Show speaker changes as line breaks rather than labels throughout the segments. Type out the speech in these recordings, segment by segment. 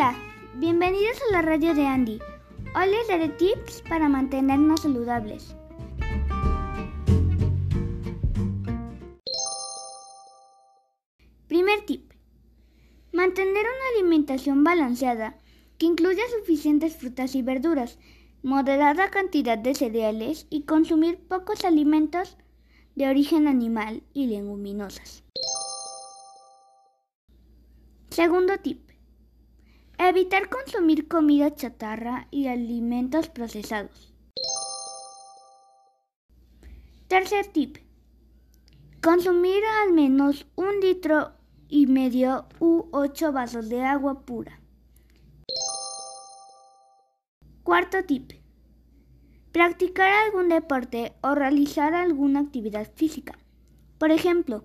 a la radio de Andy. Hoy les daré tips para mantenernos saludables. Primer tip. Mantener una alimentación balanceada que incluya suficientes frutas y verduras, moderada cantidad de cereales y consumir pocos alimentos de origen animal y leguminosas. Segundo tip. Evitar consumir comida chatarra y alimentos procesados. Tercer tip. Consumir al menos un litro y medio u ocho vasos de agua pura. Cuarto tip. Practicar algún deporte o realizar alguna actividad física. Por ejemplo,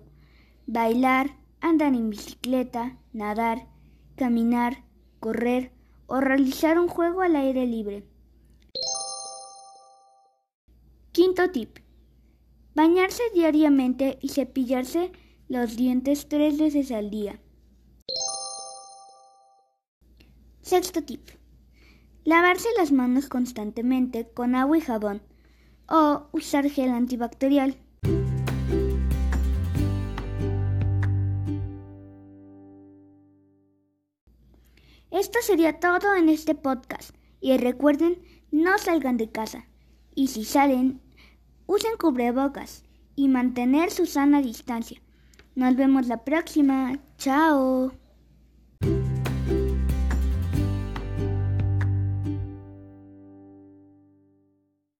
bailar, andar en bicicleta, nadar, caminar, correr o realizar un juego al aire libre. Quinto tip. Bañarse diariamente y cepillarse los dientes tres veces al día. Sexto tip. Lavarse las manos constantemente con agua y jabón o usar gel antibacterial. Esto sería todo en este podcast y recuerden, no salgan de casa y si salen, usen cubrebocas y mantener su sana distancia. Nos vemos la próxima. Chao.